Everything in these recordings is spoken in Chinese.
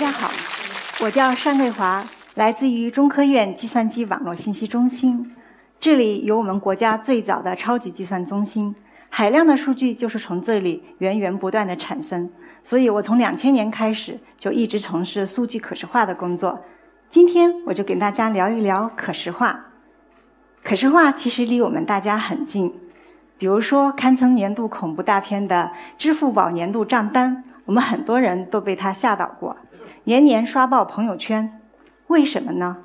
大家好，我叫单瑞华，来自于中科院计算机网络信息中心。这里有我们国家最早的超级计算中心，海量的数据就是从这里源源不断的产生。所以我从两千年开始就一直从事数据可视化的工作。今天我就给大家聊一聊可视化。可视化其实离我们大家很近，比如说堪称年度恐怖大片的支付宝年度账单，我们很多人都被它吓到过。年年刷爆朋友圈，为什么呢？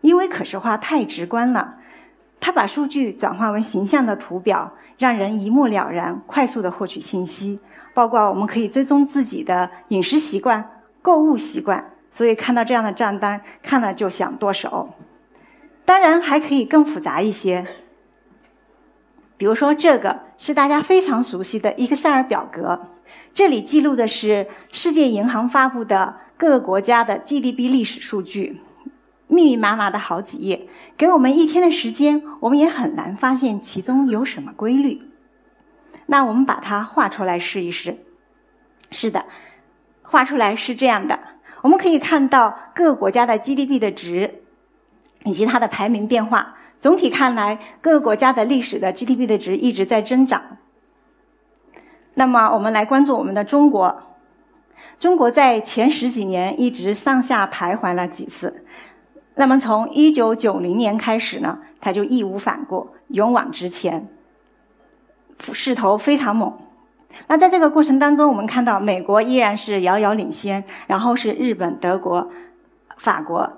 因为可视化太直观了，它把数据转化为形象的图表，让人一目了然、快速的获取信息。包括我们可以追踪自己的饮食习惯、购物习惯，所以看到这样的账单，看了就想剁手。当然还可以更复杂一些，比如说这个是大家非常熟悉的 Excel 表格，这里记录的是世界银行发布的。各个国家的 GDP 历史数据，密密麻麻的好几页，给我们一天的时间，我们也很难发现其中有什么规律。那我们把它画出来试一试。是的，画出来是这样的。我们可以看到各个国家的 GDP 的值，以及它的排名变化。总体看来，各个国家的历史的 GDP 的值一直在增长。那么，我们来关注我们的中国。中国在前十几年一直上下徘徊了几次，那么从一九九零年开始呢，它就义无反顾，勇往直前，势头非常猛。那在这个过程当中，我们看到美国依然是遥遥领先，然后是日本、德国、法国。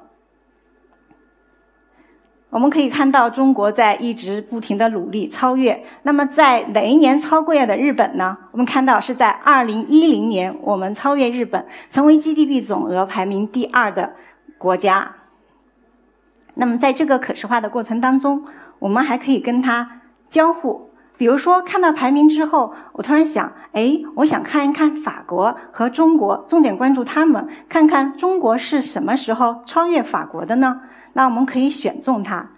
我们可以看到，中国在一直不停的努力超越。那么，在哪一年超过的日本呢？我们看到是在二零一零年，我们超越日本，成为 GDP 总额排名第二的国家。那么，在这个可视化的过程当中，我们还可以跟它交互。比如说，看到排名之后，我突然想，哎，我想看一看法国和中国，重点关注他们，看看中国是什么时候超越法国的呢？那我们可以选中它，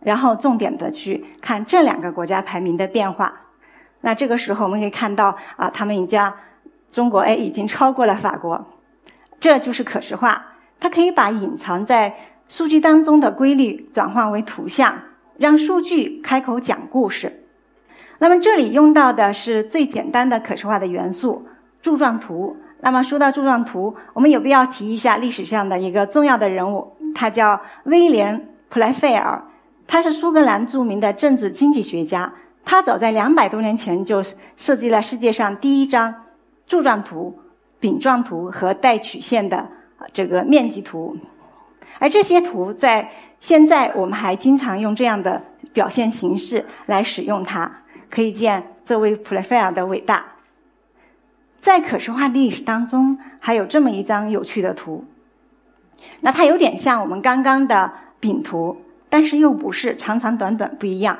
然后重点的去看这两个国家排名的变化。那这个时候我们可以看到啊，他们家中国哎已经超过了法国，这就是可视化。它可以把隐藏在数据当中的规律转换为图像，让数据开口讲故事。那么这里用到的是最简单的可视化的元素——柱状图。那么说到柱状图，我们有必要提一下历史上的一个重要的人物。他叫威廉·普莱费尔，他是苏格兰著名的政治经济学家。他早在两百多年前就设计了世界上第一张柱状图、饼状图和带曲线的这个面积图。而这些图在现在我们还经常用这样的表现形式来使用它，可以见这位普莱费尔的伟大。在可视化历史当中，还有这么一张有趣的图。那它有点像我们刚刚的饼图，但是又不是长长短短不一样。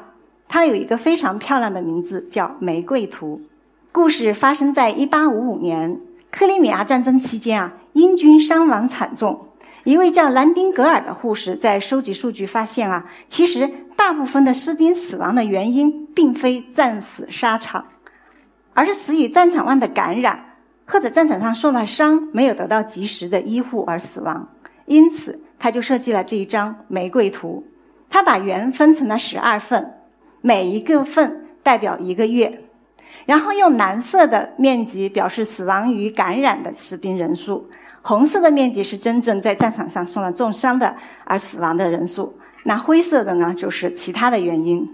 它有一个非常漂亮的名字，叫玫瑰图。故事发生在一八五五年，克里米亚战争期间啊，英军伤亡惨重。一位叫兰丁格尔的护士在收集数据，发现啊，其实大部分的士兵死亡的原因并非战死沙场，而是死于战场外的感染，或者战场上受了伤，没有得到及时的医护而死亡。因此，他就设计了这一张玫瑰图。他把圆分成了十二份，每一个份代表一个月，然后用蓝色的面积表示死亡于感染的士兵人数，红色的面积是真正在战场上受了重伤的而死亡的人数，那灰色的呢就是其他的原因。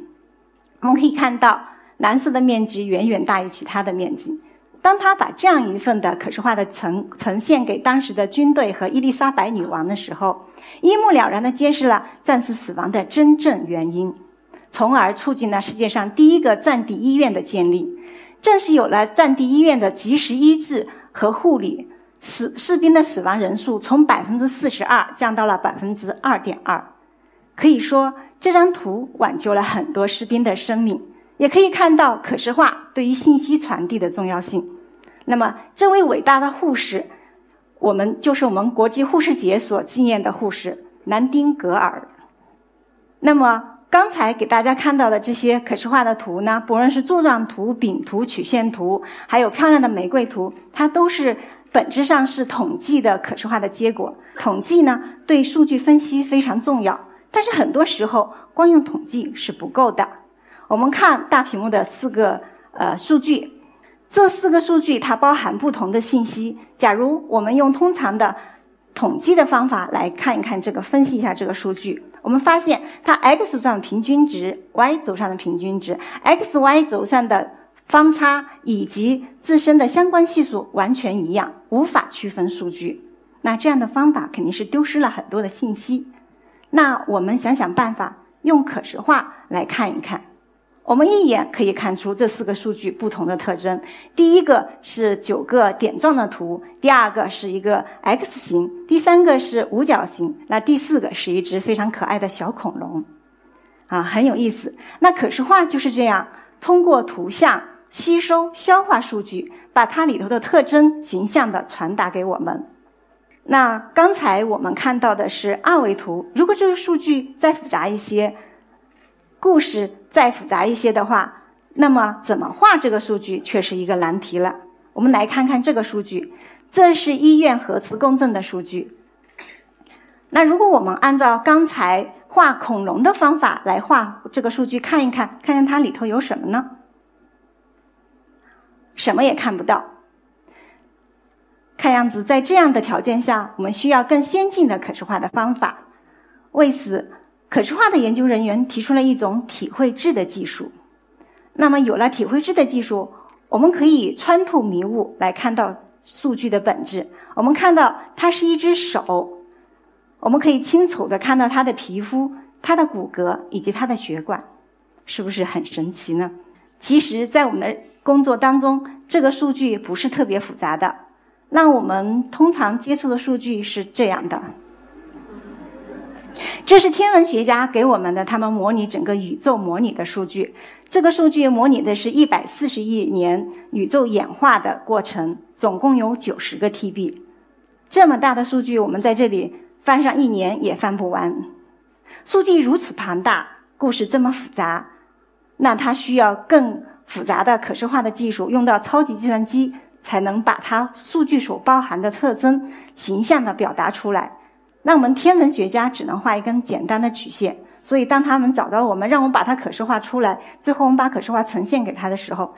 我们可以看到，蓝色的面积远远大于其他的面积。当他把这样一份的可视化的呈呈现给当时的军队和伊丽莎白女王的时候，一目了然的揭示了战士死亡的真正原因，从而促进了世界上第一个战地医院的建立。正是有了战地医院的及时医治和护理，死士兵的死亡人数从百分之四十二降到了百分之二点二。可以说，这张图挽救了很多士兵的生命，也可以看到可视化对于信息传递的重要性。那么，这位伟大的护士，我们就是我们国际护士节所纪念的护士南丁格尔。那么，刚才给大家看到的这些可视化的图呢，不论是柱状图、饼图、曲线图，还有漂亮的玫瑰图，它都是本质上是统计的可视化的结果。统计呢，对数据分析非常重要。但是很多时候，光用统计是不够的。我们看大屏幕的四个呃数据，这四个数据它包含不同的信息。假如我们用通常的统计的方法来看一看这个，分析一下这个数据，我们发现它 x 轴上的平均值、y 轴上的平均值、x、y 轴上的方差以及自身的相关系数完全一样，无法区分数据。那这样的方法肯定是丢失了很多的信息。那我们想想办法，用可视化来看一看。我们一眼可以看出这四个数据不同的特征。第一个是九个点状的图，第二个是一个 X 形，第三个是五角形，那第四个是一只非常可爱的小恐龙，啊，很有意思。那可视化就是这样，通过图像吸收、消化数据，把它里头的特征形象的传达给我们。那刚才我们看到的是二维图，如果这个数据再复杂一些，故事再复杂一些的话，那么怎么画这个数据却是一个难题了。我们来看看这个数据，这是医院核磁共振的数据。那如果我们按照刚才画恐龙的方法来画这个数据，看一看，看看它里头有什么呢？什么也看不到。看样子，在这样的条件下，我们需要更先进的可视化的方法。为此，可视化的研究人员提出了一种体绘制的技术。那么，有了体绘制的技术，我们可以穿透迷雾来看到数据的本质。我们看到它是一只手，我们可以清楚的看到它的皮肤、它的骨骼以及它的血管，是不是很神奇呢？其实，在我们的工作当中，这个数据不是特别复杂的。那我们通常接触的数据是这样的，这是天文学家给我们的，他们模拟整个宇宙模拟的数据。这个数据模拟的是一百四十亿年宇宙演化的过程，总共有九十个 TB。这么大的数据，我们在这里翻上一年也翻不完。数据如此庞大，故事这么复杂，那它需要更复杂的可视化的技术，用到超级计算机。才能把它数据所包含的特征形象的表达出来。那我们天文学家只能画一根简单的曲线，所以当他们找到我们，让我们把它可视化出来，最后我们把可视化呈现给他的时候，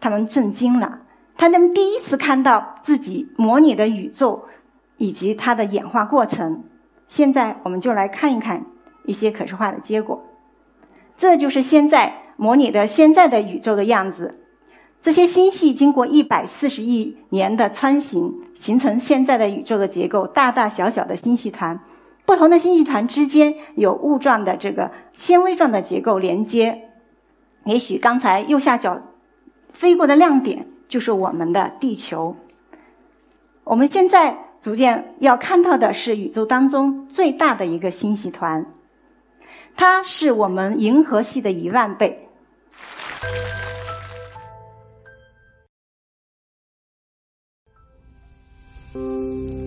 他们震惊了。他们第一次看到自己模拟的宇宙以及它的演化过程。现在我们就来看一看一些可视化的结果。这就是现在模拟的现在的宇宙的样子。这些星系经过一百四十亿年的穿行，形成现在的宇宙的结构。大大小小的星系团，不同的星系团之间有雾状的这个纤维状的结构连接。也许刚才右下角飞过的亮点就是我们的地球。我们现在逐渐要看到的是宇宙当中最大的一个星系团，它是我们银河系的一万倍。 음